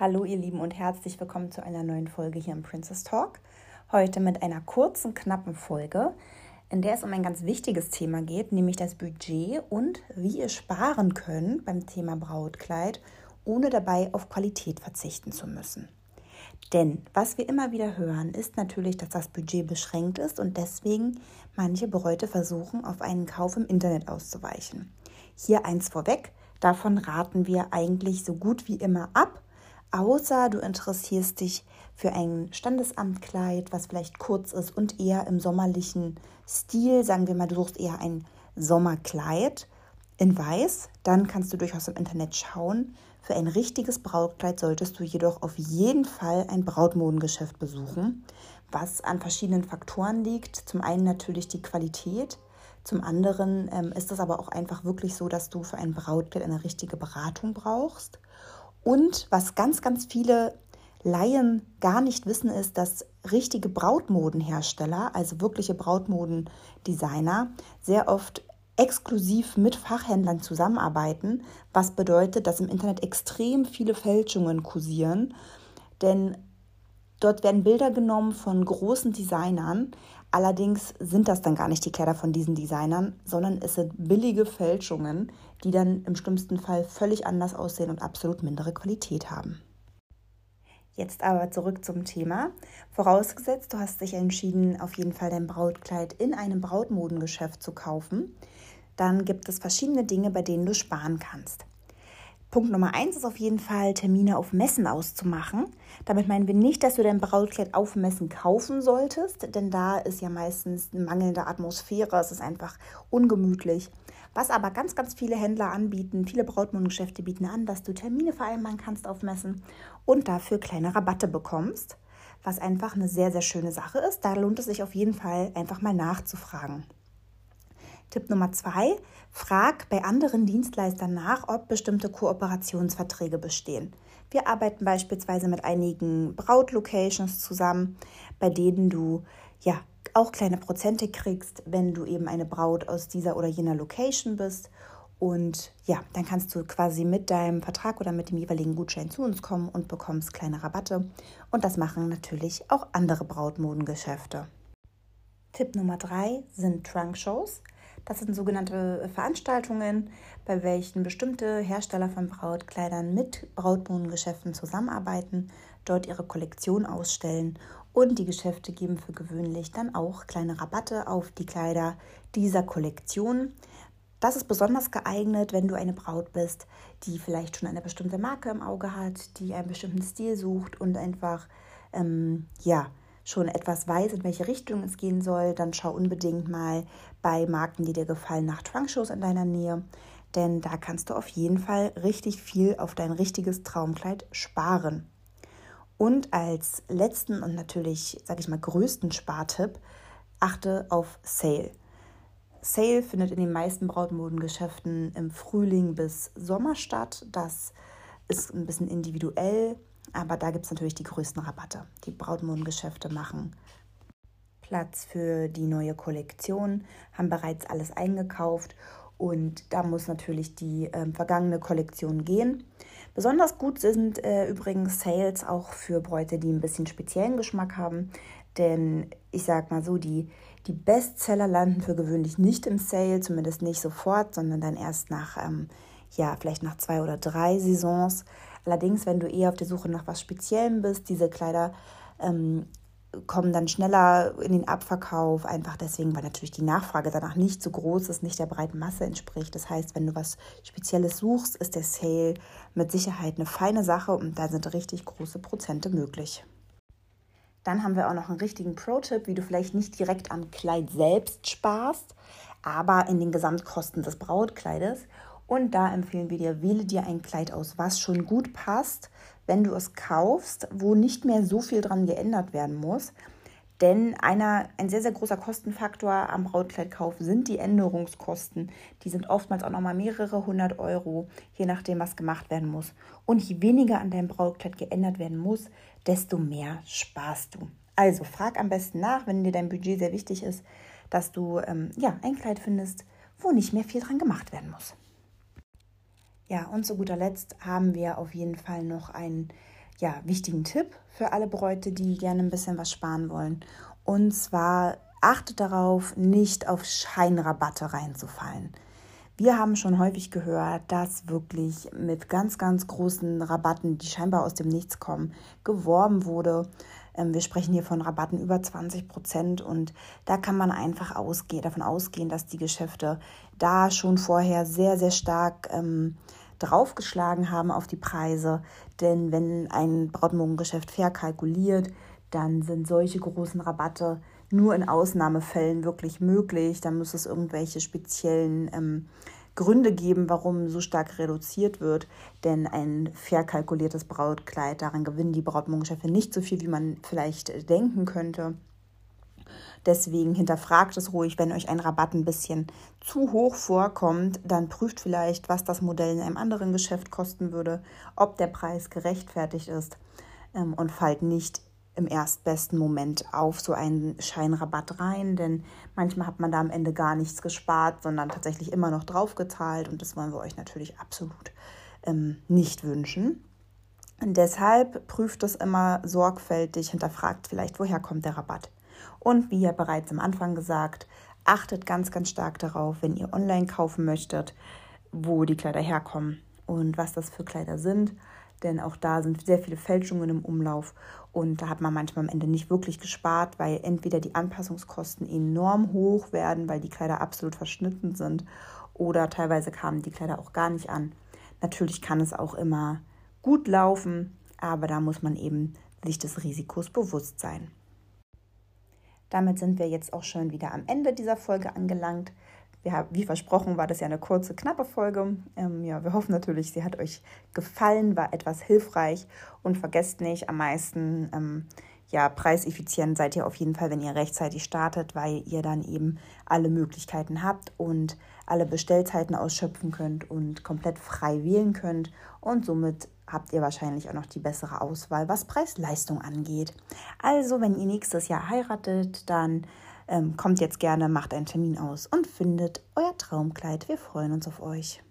Hallo ihr Lieben und herzlich willkommen zu einer neuen Folge hier im Princess Talk. Heute mit einer kurzen, knappen Folge, in der es um ein ganz wichtiges Thema geht, nämlich das Budget und wie ihr sparen könnt beim Thema Brautkleid, ohne dabei auf Qualität verzichten zu müssen. Denn was wir immer wieder hören, ist natürlich, dass das Budget beschränkt ist und deswegen manche Bräute versuchen, auf einen Kauf im Internet auszuweichen. Hier eins vorweg, davon raten wir eigentlich so gut wie immer ab außer du interessierst dich für ein Standesamtkleid, was vielleicht kurz ist und eher im sommerlichen Stil, sagen wir mal, du suchst eher ein Sommerkleid in weiß, dann kannst du durchaus im Internet schauen. Für ein richtiges Brautkleid solltest du jedoch auf jeden Fall ein Brautmodengeschäft besuchen, was an verschiedenen Faktoren liegt. Zum einen natürlich die Qualität, zum anderen ähm, ist es aber auch einfach wirklich so, dass du für ein Brautkleid eine richtige Beratung brauchst. Und was ganz, ganz viele Laien gar nicht wissen, ist, dass richtige Brautmodenhersteller, also wirkliche Brautmodendesigner, sehr oft exklusiv mit Fachhändlern zusammenarbeiten, was bedeutet, dass im Internet extrem viele Fälschungen kursieren. Denn dort werden Bilder genommen von großen Designern, allerdings sind das dann gar nicht die Kleider von diesen Designern, sondern es sind billige Fälschungen, die dann im schlimmsten Fall völlig anders aussehen und absolut mindere Qualität haben. Jetzt aber zurück zum Thema. Vorausgesetzt, du hast dich entschieden, auf jeden Fall dein Brautkleid in einem Brautmodengeschäft zu kaufen, dann gibt es verschiedene Dinge, bei denen du sparen kannst. Punkt Nummer eins ist auf jeden Fall, Termine auf Messen auszumachen. Damit meinen wir nicht, dass du dein Brautkleid auf Messen kaufen solltest, denn da ist ja meistens eine mangelnde Atmosphäre, es ist einfach ungemütlich. Was aber ganz, ganz viele Händler anbieten, viele Brautmodengeschäfte bieten an, dass du Termine vereinbaren kannst auf Messen und dafür kleine Rabatte bekommst, was einfach eine sehr, sehr schöne Sache ist. Da lohnt es sich auf jeden Fall einfach mal nachzufragen. Tipp Nummer zwei, frag bei anderen Dienstleistern nach, ob bestimmte Kooperationsverträge bestehen. Wir arbeiten beispielsweise mit einigen Brautlocations zusammen, bei denen du ja auch kleine Prozente kriegst, wenn du eben eine Braut aus dieser oder jener Location bist. Und ja, dann kannst du quasi mit deinem Vertrag oder mit dem jeweiligen Gutschein zu uns kommen und bekommst kleine Rabatte. Und das machen natürlich auch andere Brautmodengeschäfte. Tipp Nummer drei sind Trunk-Shows. Das sind sogenannte Veranstaltungen, bei welchen bestimmte Hersteller von Brautkleidern mit Brautmodengeschäften zusammenarbeiten, dort ihre Kollektion ausstellen und die Geschäfte geben für gewöhnlich dann auch kleine Rabatte auf die Kleider dieser Kollektion. Das ist besonders geeignet, wenn du eine Braut bist, die vielleicht schon eine bestimmte Marke im Auge hat, die einen bestimmten Stil sucht und einfach ähm, ja schon etwas weiß, in welche Richtung es gehen soll. Dann schau unbedingt mal bei Marken, die dir gefallen, nach Trunkshows in deiner Nähe, denn da kannst du auf jeden Fall richtig viel auf dein richtiges Traumkleid sparen. Und als letzten und natürlich, sage ich mal, größten Spartipp, achte auf Sale. Sale findet in den meisten Brautmodengeschäften im Frühling bis Sommer statt. Das ist ein bisschen individuell, aber da gibt es natürlich die größten Rabatte. Die Brautmodengeschäfte machen Platz für die neue Kollektion, haben bereits alles eingekauft und da muss natürlich die äh, vergangene Kollektion gehen. Besonders gut sind äh, übrigens Sales auch für Bräute, die ein bisschen speziellen Geschmack haben. Denn ich sag mal so, die, die Bestseller landen für gewöhnlich nicht im Sale, zumindest nicht sofort, sondern dann erst nach, ähm, ja, vielleicht nach zwei oder drei Saisons. Allerdings, wenn du eher auf der Suche nach was Speziellem bist, diese Kleider ähm, kommen dann schneller in den Abverkauf, einfach deswegen, weil natürlich die Nachfrage danach nicht so groß ist, nicht der breiten Masse entspricht. Das heißt, wenn du was Spezielles suchst, ist der Sale mit Sicherheit eine feine Sache und da sind richtig große Prozente möglich. Dann haben wir auch noch einen richtigen Pro-Tipp, wie du vielleicht nicht direkt am Kleid selbst sparst, aber in den Gesamtkosten des Brautkleides. Und da empfehlen wir dir, wähle dir ein Kleid aus, was schon gut passt, wenn du es kaufst, wo nicht mehr so viel dran geändert werden muss. Denn einer, ein sehr, sehr großer Kostenfaktor am Brautkleidkauf sind die Änderungskosten. Die sind oftmals auch nochmal mehrere hundert Euro, je nachdem, was gemacht werden muss. Und je weniger an deinem Brautkleid geändert werden muss, desto mehr sparst du. Also frag am besten nach, wenn dir dein Budget sehr wichtig ist, dass du ähm, ja, ein Kleid findest, wo nicht mehr viel dran gemacht werden muss. Ja, und zu guter Letzt haben wir auf jeden Fall noch einen ja, wichtigen Tipp für alle Bräute, die gerne ein bisschen was sparen wollen. Und zwar achtet darauf, nicht auf Scheinrabatte reinzufallen. Wir haben schon häufig gehört, dass wirklich mit ganz, ganz großen Rabatten, die scheinbar aus dem Nichts kommen, geworben wurde. Ähm, wir sprechen hier von Rabatten über 20 Prozent und da kann man einfach ausgehen, davon ausgehen, dass die Geschäfte da schon vorher sehr, sehr stark ähm, draufgeschlagen haben auf die Preise. Denn wenn ein Brautmogengeschäft fair kalkuliert, dann sind solche großen Rabatte nur in Ausnahmefällen wirklich möglich. Dann muss es irgendwelche speziellen ähm, Gründe geben, warum so stark reduziert wird. Denn ein fair kalkuliertes Brautkleid, daran gewinnen die Brautmogengeschäfte nicht so viel, wie man vielleicht denken könnte. Deswegen hinterfragt es ruhig, wenn euch ein Rabatt ein bisschen zu hoch vorkommt, dann prüft vielleicht, was das Modell in einem anderen Geschäft kosten würde, ob der Preis gerechtfertigt ist ähm, und fallt nicht im erstbesten Moment auf so einen Scheinrabatt rein, denn manchmal hat man da am Ende gar nichts gespart, sondern tatsächlich immer noch draufgezahlt und das wollen wir euch natürlich absolut ähm, nicht wünschen. Und deshalb prüft es immer sorgfältig, hinterfragt vielleicht, woher kommt der Rabatt. Und wie ja bereits am Anfang gesagt, achtet ganz, ganz stark darauf, wenn ihr online kaufen möchtet, wo die Kleider herkommen und was das für Kleider sind. Denn auch da sind sehr viele Fälschungen im Umlauf und da hat man manchmal am Ende nicht wirklich gespart, weil entweder die Anpassungskosten enorm hoch werden, weil die Kleider absolut verschnitten sind oder teilweise kamen die Kleider auch gar nicht an. Natürlich kann es auch immer gut laufen, aber da muss man eben sich des Risikos bewusst sein. Damit sind wir jetzt auch schon wieder am Ende dieser Folge angelangt. Wir, wie versprochen war das ja eine kurze, knappe Folge. Ähm, ja, wir hoffen natürlich, sie hat euch gefallen, war etwas hilfreich und vergesst nicht, am meisten ähm, ja, preiseffizient seid ihr auf jeden Fall, wenn ihr rechtzeitig startet, weil ihr dann eben alle Möglichkeiten habt und alle Bestellzeiten ausschöpfen könnt und komplett frei wählen könnt und somit habt ihr wahrscheinlich auch noch die bessere Auswahl, was Preis-Leistung angeht. Also, wenn ihr nächstes Jahr heiratet, dann kommt jetzt gerne, macht einen Termin aus und findet euer Traumkleid. Wir freuen uns auf euch.